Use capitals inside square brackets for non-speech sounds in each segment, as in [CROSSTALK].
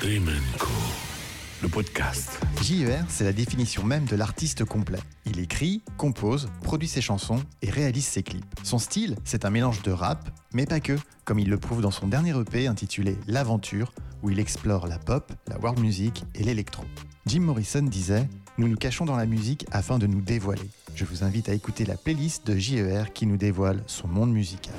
Dream Co. Le. JER, c'est la définition même de l'artiste complet. Il écrit, compose, produit ses chansons et réalise ses clips. Son style, c'est un mélange de rap, mais pas que, comme il le prouve dans son dernier EP intitulé L'Aventure, où il explore la pop, la world music et l'électro. Jim Morrison disait Nous nous cachons dans la musique afin de nous dévoiler. Je vous invite à écouter la playlist de JER qui nous dévoile son monde musical.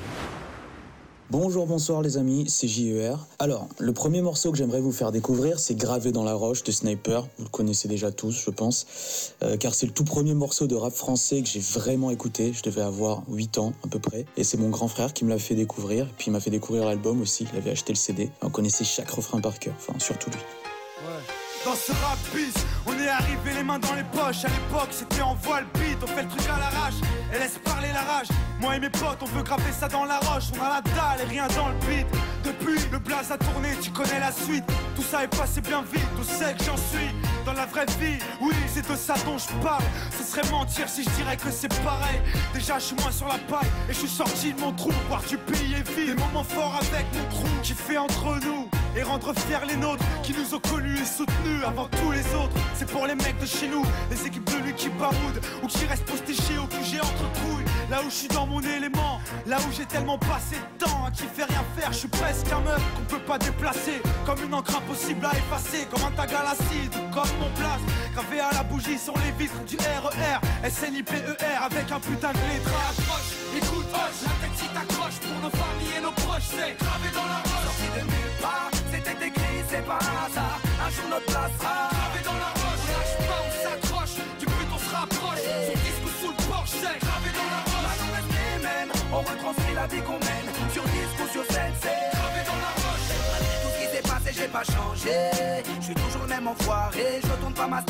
Bonjour, bonsoir les amis, c'est JER. Alors, le premier morceau que j'aimerais vous faire découvrir, c'est Gravé dans la roche de Sniper. Vous le connaissez déjà tous, je pense, euh, car c'est le tout premier morceau de rap français que j'ai vraiment écouté. Je devais avoir 8 ans à peu près, et c'est mon grand frère qui me l'a fait découvrir. Puis il m'a fait découvrir l'album aussi. Il avait acheté le CD. On connaissait chaque refrain par cœur, enfin surtout lui. Dans ce rap on est arrivé les mains dans les poches. À l'époque, c'était en voile beat, on fait le truc à l'arrache et laisse parler la rage. Moi et mes potes, on veut graver ça dans la roche. On a la dalle et rien dans le beat. Depuis, le blaze a tourné, tu connais la suite. Tout ça est passé bien vite, on sait que j'en suis. Dans la vraie vie, oui, c'est de ça dont je parle. Ce serait mentir si je dirais que c'est pareil. Déjà, je suis moins sur la paille et je suis sorti de mon trou. Voir du pays est vide. Des moments forts avec mon trou qui fait entre nous et rendre fiers les nôtres qui nous ont connus et soutenus avant tous les autres. C'est pour les mecs de chez nous, les équipes de lui qui baroudent ou qui restent postés au QG entre couilles. Là où je suis dans mon élément, là où j'ai tellement passé de temps à qui fait rien faire, je suis presque un meuf qu'on peut pas déplacer, comme une encre impossible à effacer, comme un tag à l'acide, comme mon place, gravé à la bougie sur les vitres du RER, SNIPER avec un putain de lettrage. Écoute, la tête si t'accroches pour nos familles et nos proches, c'est gravé dans la un jour notre place sera gravé dans la roche. On lâche pas, on s'accroche, du but on se rapproche. Son disque sous le porche, c'est gravé dans la roche. Maintenant reste les mêmes, on retranscrit la vie qu'on mène. Sur disque ou sur scène, c'est gravé dans la roche. Tout ce qui s'est passé, j'ai pas changé. Je suis toujours le même enfoiré, je retourne pas ma.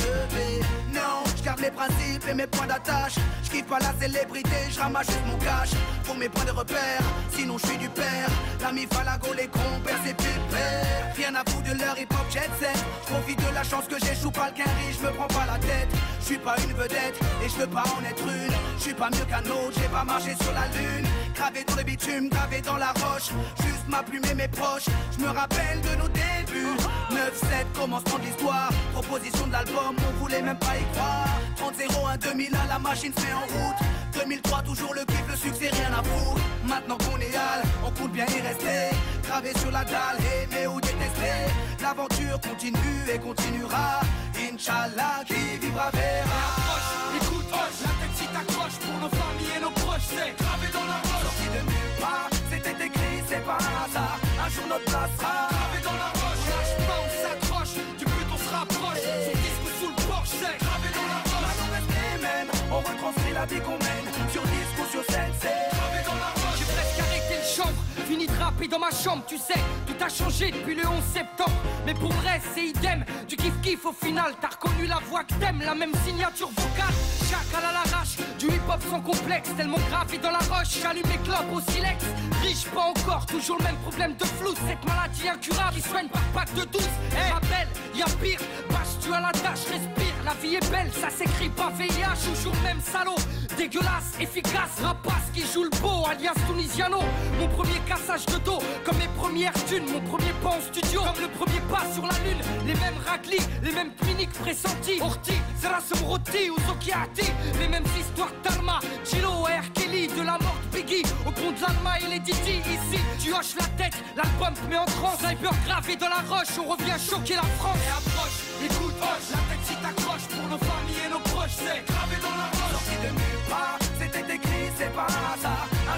Non, je garde mes principes et mes points d'attache. Je kiffe pas la célébrité, je ramasse juste mon cash pour mes points de repère. Sinon, je suis du père. L'ami Falago, les compères, c'est pépère. Rien à foutre de leur hip hop jet set. Je profite de la chance que j'échoue pas le quinri, je me prends pas la tête. Je suis pas une vedette et je veux pas en être une. Je suis pas mieux qu'un autre, j'ai pas marché sur la lune. Gravé dans le bitume, gravé dans la roche. Juste ma plume et mes proches. Je me rappelle de nos débuts. 9-7, commencement de l'histoire. Proposition de l'album, on voulait même pas y croire. 30-01, 2001, la machine met en route. 2003, toujours le kiff, le succès, rien à foutre. Maintenant qu'on est hal, on compte bien y rester. Gravé sur la dalle, aimer ou détester. L'aventure continue et continuera. Inch'Allah, qui vivra verra. Écoute, hoche, la tête si t'accroches pour nos familles et nos proches, c'est gravé dans la roche. Sorti de nulle part, c'était écrit, c'est pas un hasard. Un jour notre place sera gravé dans la roche. On retranscrit la vie qu'on mène. Sur disque ou sur scène. J'ai presque le chambre, fini de rapper dans ma chambre, tu sais, tout a changé depuis le 11 septembre. Mais pour vrai, c'est idem, du kiff kiff au final, t'as reconnu la voix que t'aimes, la même signature vocale. Chacal à l'arrache, du hip hop sans complexe, tellement gravé dans la roche, j'allume mes clopes au silex. Riche pas encore, toujours le même problème de flou, cette maladie incurable qui soigne par pack de douce. Ma belle, y'a pire, bâche tu à la tâche, respire, la vie est belle, ça s'écrit pas VIH, toujours même salaud, dégueulasse, efficace, rapace qui joue le beau, alias Tunisiano. Mon premier cassage de dos, comme mes premières thunes, mon premier pas en studio, comme le premier pas sur la lune. Les mêmes raclis, les mêmes cliniques pressentis. Orti, Zerasum Roti ou Zokiati, les mêmes histoires d'Alma, Chilo R. Kelly, de la mort de Biggie, au pont de l'Alma et les Didi. Ici, tu hoches la tête, l'album te met en transe. Sniper gravé dans la roche, on revient choquer la France. Et approche, écoute, hoche, la tête si t'accroches pour nos familles et nos proches, c'est gravé dans la roche.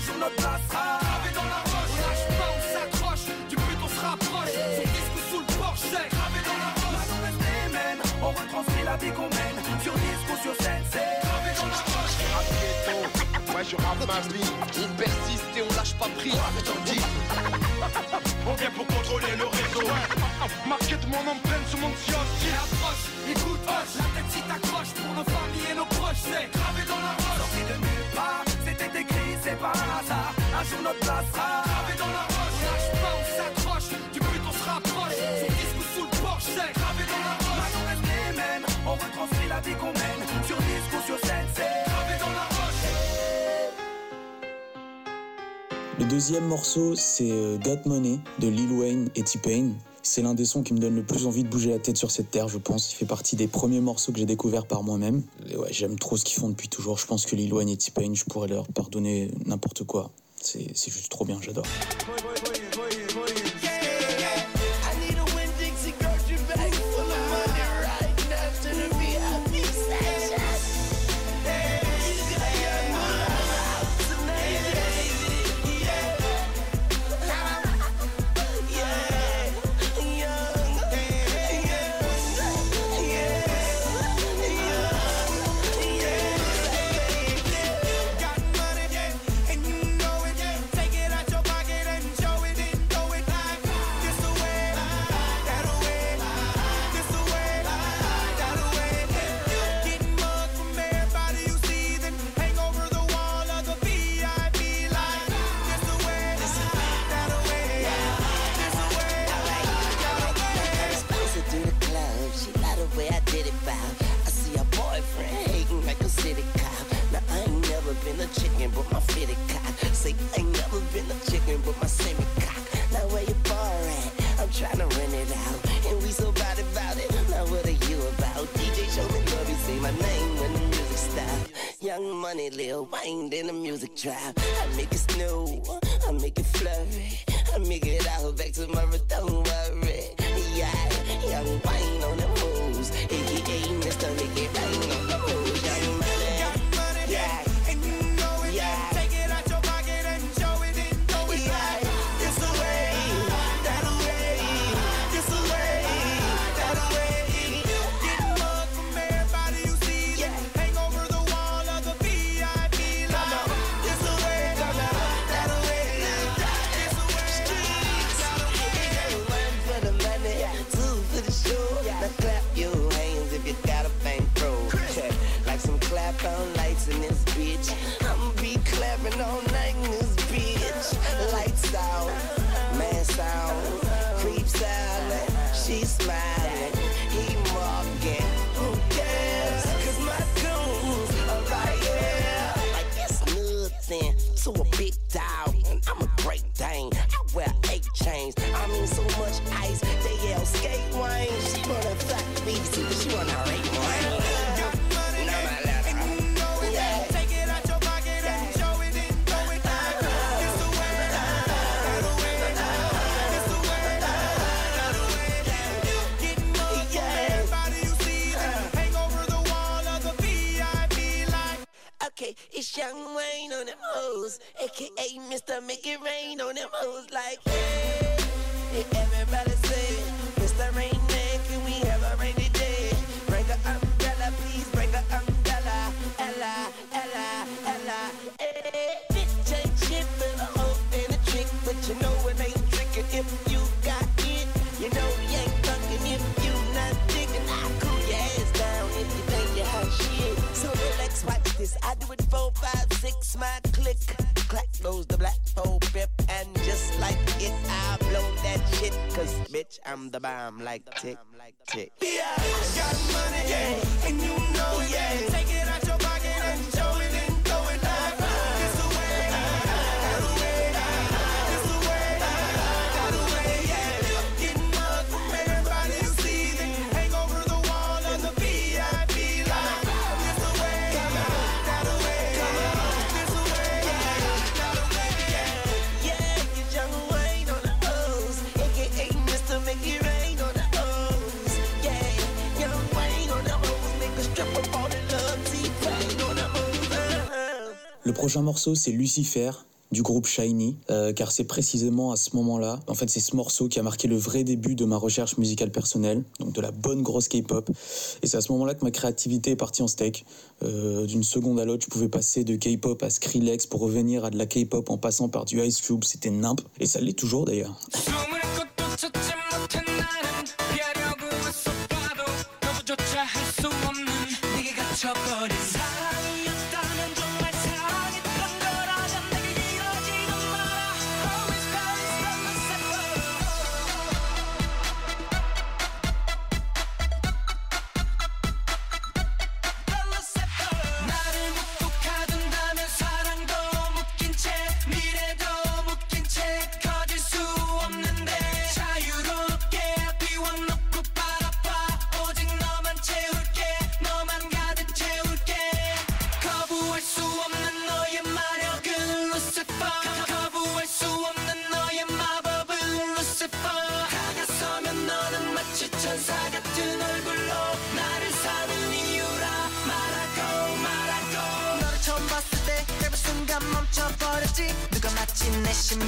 Jour notre place gravé dans la roche. On lâche pas, on s'accroche, du but on se rapproche. Son disque sous le porche, c'est gravé dans la roche. Reste les mêmes, on retranscrit la vie qu'on mène. Sur disque ou sur scène, c'est Gravé dans la roche. Rap ouais je rappe ma vie On persiste et on lâche pas prise On vient pour contrôler le réseau. marquez de mon empreinte sur mon Et siège approche, écoute, hoche, la tête si t'accroches pour nos familles et nos proches, c'est gravé dans la roche. Le deuxième morceau, c'est euh, Got Money de Lil Wayne et T-Pain. C'est l'un des sons qui me donne le plus envie de bouger la tête sur cette terre, je pense. Il fait partie des premiers morceaux que j'ai découverts par moi-même. Et ouais, j'aime trop ce qu'ils font depuis toujours. Je pense que Lil Wayne et T-Pain, je pourrais leur pardonner n'importe quoi. C'est juste trop bien, j'adore. Trap. I make it snow, I make it flurry, to a big dog. And I'm a great dane. I wear eight chains. I mean so aka Mr. Make It Rain on them hoes. Like, hey, hey, everybody say, Mr. Rain Man, can we have a rainy day? Bring a umbrella, please bring a umbrella. Ella, Ella, Ella, hey. Bitch ain't shit but a hoe and a trick, but you know it ain't tricking if you got it. You know you ain't fucking if you not digging. I cool your ass down if you think you hot shit. So relax, watch this. I do it four, five, six, my click. Clack goes the black pole pip, and just like it, I blow that shit. Cause bitch, I'm the bomb like tick, tick. Yeah, got money, yeah, and you know, yeah. Take it out your pocket Le prochain morceau, c'est Lucifer du groupe Shiny, euh, car c'est précisément à ce moment-là, en fait c'est ce morceau qui a marqué le vrai début de ma recherche musicale personnelle, donc de la bonne grosse K-pop. Et c'est à ce moment-là que ma créativité est partie en steak. Euh, D'une seconde à l'autre, je pouvais passer de K-pop à Skrillex pour revenir à de la K-pop en passant par du Ice Cube, c'était nimp. Et ça l'est toujours d'ailleurs. [LAUGHS]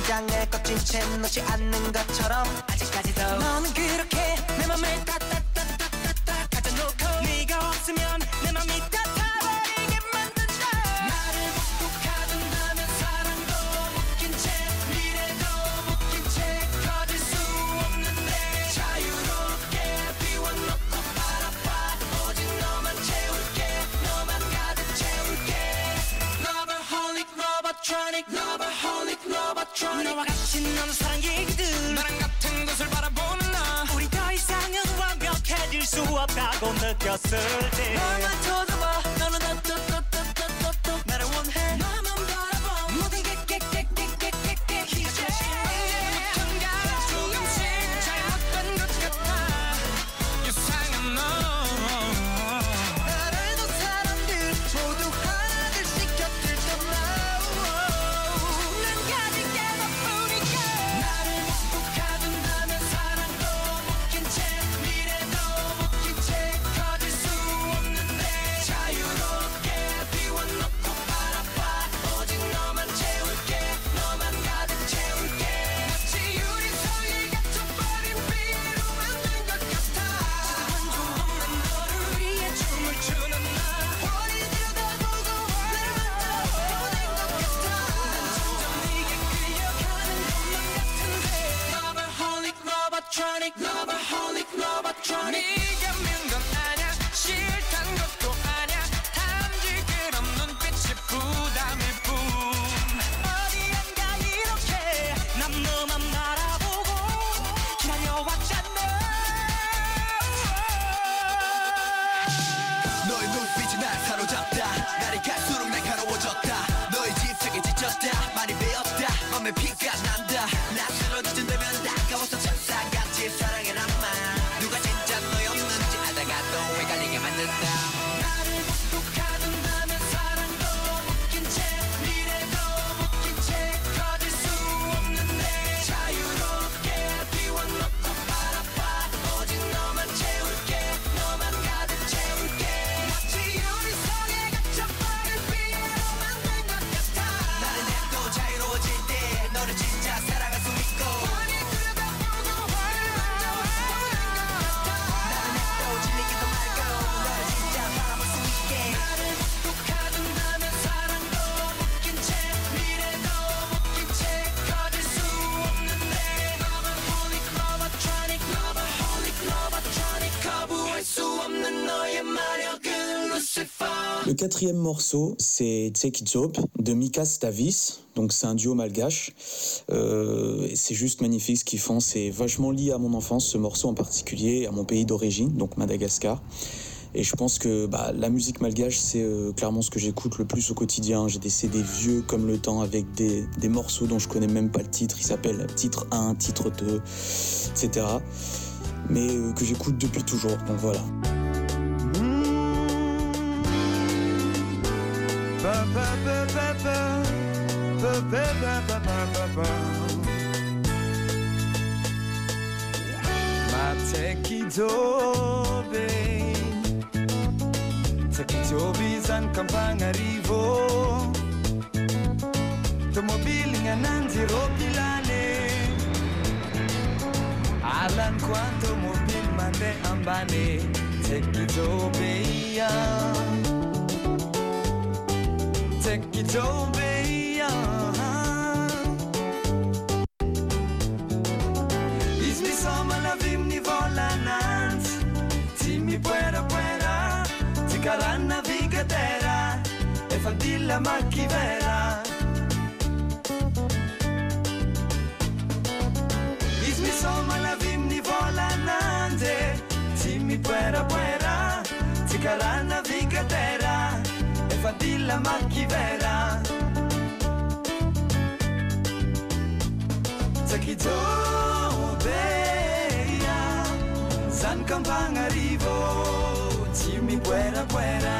심장에 꽂힌 채 놓지 않는 것처럼 아직까지도 너는 그렇게 내 맘을 다 또 느꼈을 때 Le quatrième morceau, c'est Take It de Mika Stavis. Donc c'est un duo malgache. Euh, c'est juste magnifique ce qu'ils font. C'est vachement lié à mon enfance, ce morceau en particulier, à mon pays d'origine, donc Madagascar. Et je pense que bah, la musique malgache, c'est euh, clairement ce que j'écoute le plus au quotidien. J'ai des CD vieux comme le temps avec des, morceaux dont je connais même pas le titre. Ils s'appellent titre 1, titre 2, etc. Mais euh, que j'écoute depuis toujours. Donc voilà. Ma c'è chi giove, c'è chi giove in campagna arrivo. Tomobili in nanzi ropilane Alan quanto mobil mande ambane. Chi giove in iam tek tövbeya Izy misaomalavy amin'ny volananjy tsy mipoerapoera tsy karaha navigatera efa ndila makivera izy misaomalavy amin'ny volananjy puera mipoerapoera tsy karaha dilla marchivera. Tsakijoobeya zany kampagnarivo tsy miboeraboera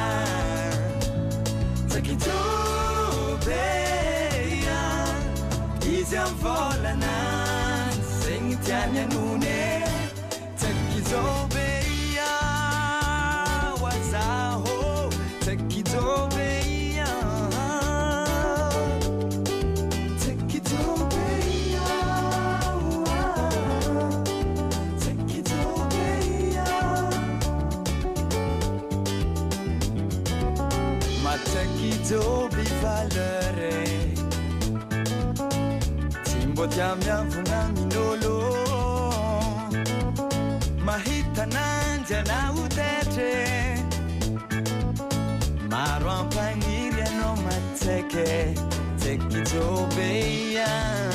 tsakijoobeya izy am volana zegny tiany anone. Tsakijo atrakidoby valere tsy mbotia miavogna min'olo mahitananjy anao tetre maro ampagniry anao matseke tsekijobe ia ah.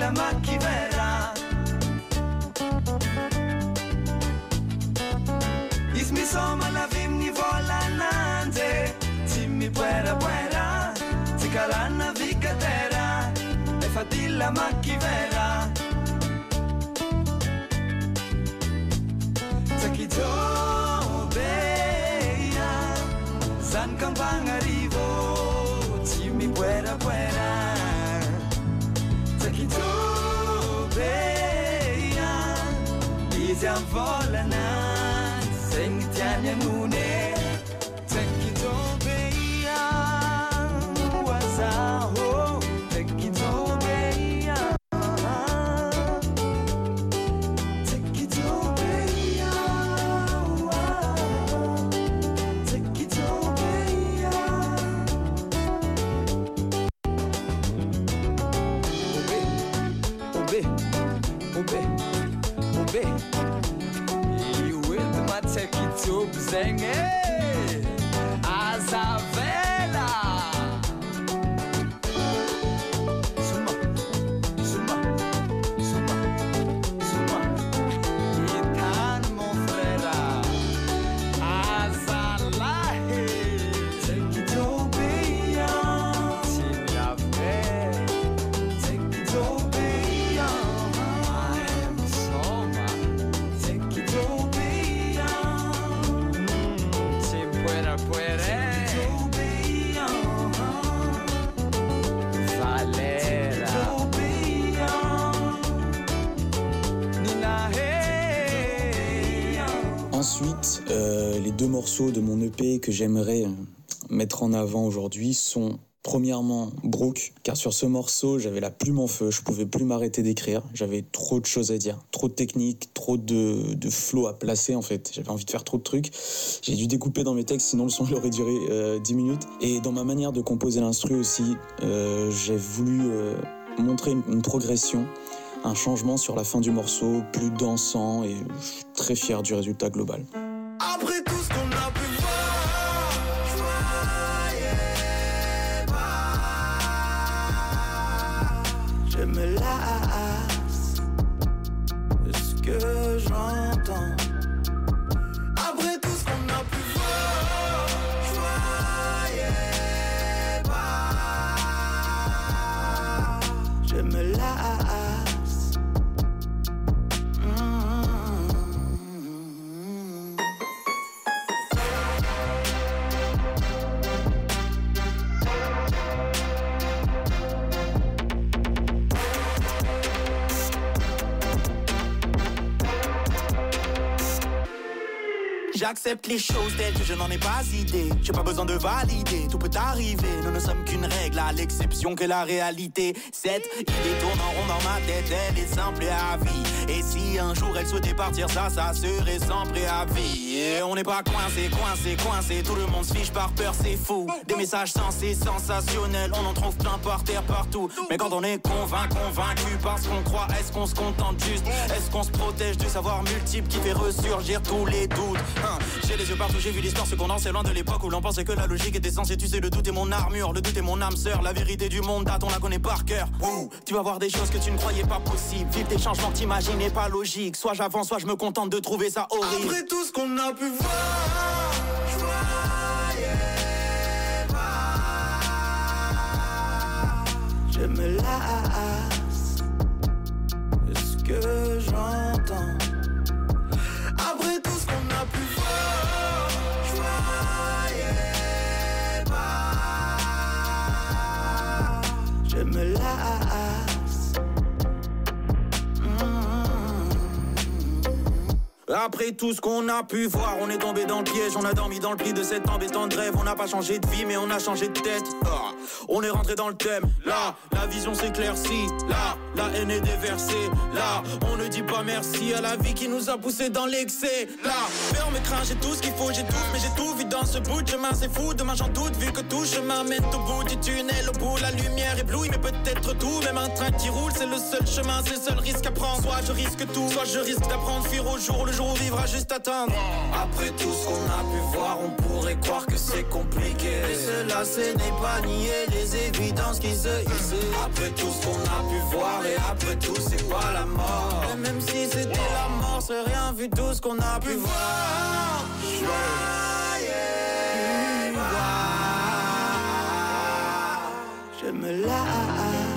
la macchinera. Ismi soma la vimni vola nanze, simmi puera puera, zicarana vicatera, e fadilla macchivera. You with my Edmatek Tubzeng, eh? Azavela. Euh, les deux morceaux de mon EP que j'aimerais euh, mettre en avant aujourd'hui sont premièrement Brook, car sur ce morceau j'avais la plume en feu, je pouvais plus m'arrêter d'écrire, j'avais trop de choses à dire, trop de techniques, trop de, de flow à placer en fait, j'avais envie de faire trop de trucs. J'ai dû découper dans mes textes, sinon le son aurait duré euh, 10 minutes. Et dans ma manière de composer l'instru aussi, euh, j'ai voulu montrer une progression un changement sur la fin du morceau, plus dansant et je suis très fier du résultat global. Après tout ce qu'on a pu voir, voyais pas. Je me lasse de ce que j'entends. J'accepte les choses telles que je n'en ai pas idée. J'ai pas besoin de valider, tout peut arriver. Nous ne sommes qu'une règle, à l'exception que la réalité. Cette idée tourne en rond dans ma tête, elle est simple et à vie. Et si un jour elle souhaitait partir, ça, ça serait sans préavis. Et on n'est pas coincé, coincé, coincé. Tout le monde se fiche par peur, c'est fou. Des messages sensés, sensationnels, on en trouve plein par terre, partout. Mais quand on est convaincu, convaincu parce qu'on croit, est-ce qu'on se contente juste? Est-ce qu'on se protège du savoir multiple qui fait ressurgir tous les doutes? Hein, J'ai les yeux partout, j'ai vu l'histoire se condenser loin de l'époque où l'on pensait que la logique était censée tu sais le doute est mon armure, le doute est mon âme sœur, la vérité du monde date, on la connaît par cœur. Tu vas voir des choses que tu ne croyais pas possibles, vivre des changements t'imaginais pas logiques. Soit j'avance, soit je me contente de trouver ça horrible. Après tout ce qu'on a pu voir. Je me lasse de ce que j'entends. Je Après tout ce qu'on a pu voir, on est tombé dans le piège, on a dormi dans le pli de cette embêtante rêve. On n'a pas changé de vie, mais on a changé de tête. Ah, on est rentré dans le thème. Là, la vision s'éclaircit. Là, la haine est déversée. Là, on ne dit pas merci à la vie qui nous a poussé dans l'excès. Là, ferme craint, j'ai tout ce qu'il faut, j'ai tout, mais j'ai tout vu dans ce bout de chemin. C'est fou, demain j'en doute, vu que tout chemin mène au bout du tunnel. Au bout, la lumière éblouit, mais peut-être tout. Même un train qui roule, c'est le seul chemin, c'est le seul risque à prendre. Soit je risque tout, soit je risque d'apprendre, fuir au jour le jour où vivra juste attendre. Après tout ce qu'on a pu voir, on pourrait croire que c'est compliqué. Mais cela, ce n'est pas nier les évidences qui se hissent. Après tout ce qu'on a pu voir, et après tout, c'est pas la mort. Et même si c'était la mort, c'est rien vu tout ce qu'on a pu voir. Joyeux. Je me.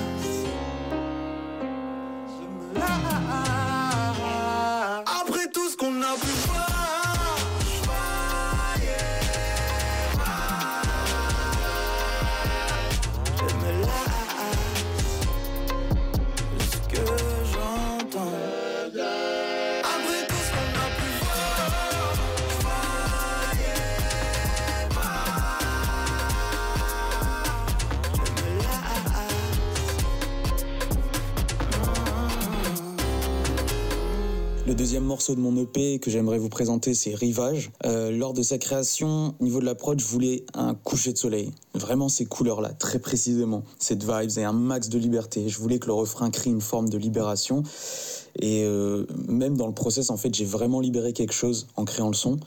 De mon EP que j'aimerais vous présenter, c'est Rivage. Euh, lors de sa création, au niveau de la prod, je voulais un coucher de soleil. Vraiment ces couleurs-là, très précisément. Cette vibes et un max de liberté. Je voulais que le refrain crée une forme de libération. Et euh, même dans le process, en fait, j'ai vraiment libéré quelque chose en créant le son.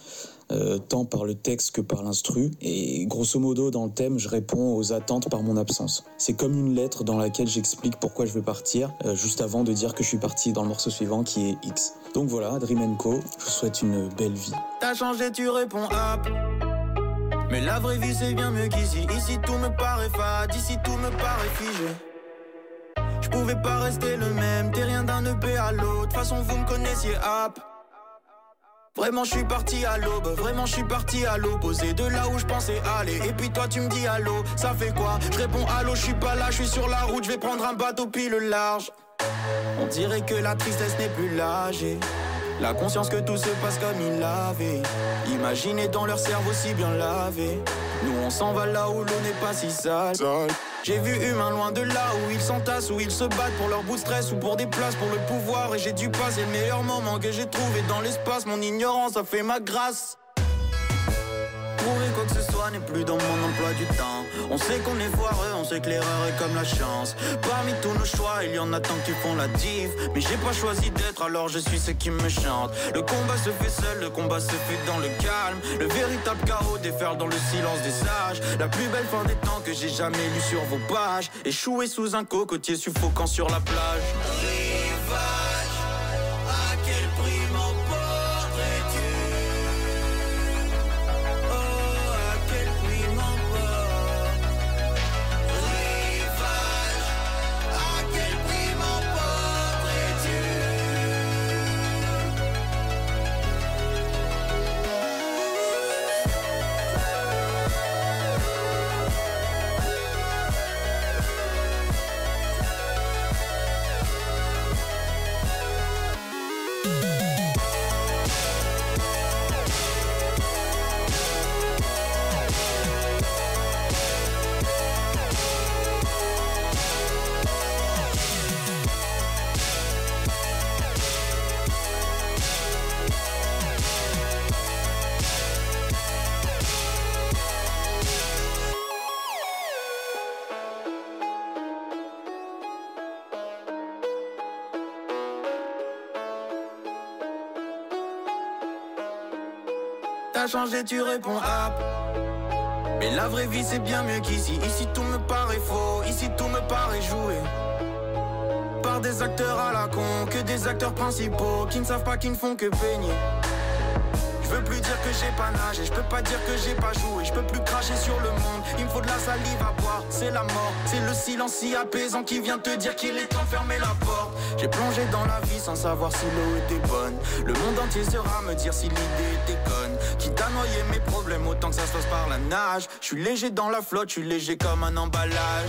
euh, tant par le texte que par l'instru. Et grosso modo, dans le thème, je réponds aux attentes par mon absence. C'est comme une lettre dans laquelle j'explique pourquoi je veux partir, euh, juste avant de dire que je suis parti dans le morceau suivant qui est X. Donc voilà, Dream Co, je vous souhaite une belle vie. T'as changé, tu réponds. Mais la vraie vie c'est bien mieux qu'ici. Ici tout me paraît fade, ici tout me paraît figé. Je pouvais pas rester le même, t'es rien d'un EP à l'autre. Façon vous me connaissiez hop. Vraiment je suis parti à l'aube, vraiment je suis parti à l'opposé de là où je pensais aller. Et puis toi tu me dis allô, ça fait quoi? Je réponds allô, je suis pas là, je suis sur la route, je vais prendre un bateau pile large. On dirait que la tristesse n'est plus là, j'ai la conscience que tout se passe comme il l'avait. Imaginez dans leur cerveau si bien lavé. Nous on s'en va là où l'eau n'est pas si sale. J'ai vu humains loin de là où ils s'entassent, où ils se battent pour leur bout de stress ou pour des places, pour le pouvoir. Et j'ai dû passer le meilleur moment que j'ai trouvé dans l'espace. Mon ignorance a fait ma grâce. N'est plus dans mon emploi du temps. On sait qu'on est foireux, on sait que l'erreur est comme la chance. Parmi tous nos choix, il y en a tant qui font la diff. Mais j'ai pas choisi d'être, alors je suis ce qui me chante. Le combat se fait seul, le combat se fait dans le calme. Le véritable chaos déferle dans le silence des sages. La plus belle fin des temps que j'ai jamais lu sur vos pages. Échoué sous un cocotier suffocant sur la plage. Tu réponds hop. Mais la vraie vie c'est bien mieux qu'ici. Ici tout me paraît faux, ici tout me paraît joué. Par des acteurs à la con, que des acteurs principaux qui ne savent pas, qui ne font que peigner. Je veux plus dire que j'ai pas nagé, je peux pas dire que j'ai pas joué, je peux plus cracher sur le monde, il me faut de la salive à boire, c'est la mort, c'est le silence si apaisant qui vient te dire qu'il est temps de fermer la porte. J'ai plongé dans la vie sans savoir si l'eau était bonne, le monde entier sera me dire si l'idée était conne, quitte à noyer mes problèmes autant que ça se passe par la nage, je suis léger dans la flotte, je suis léger comme un emballage.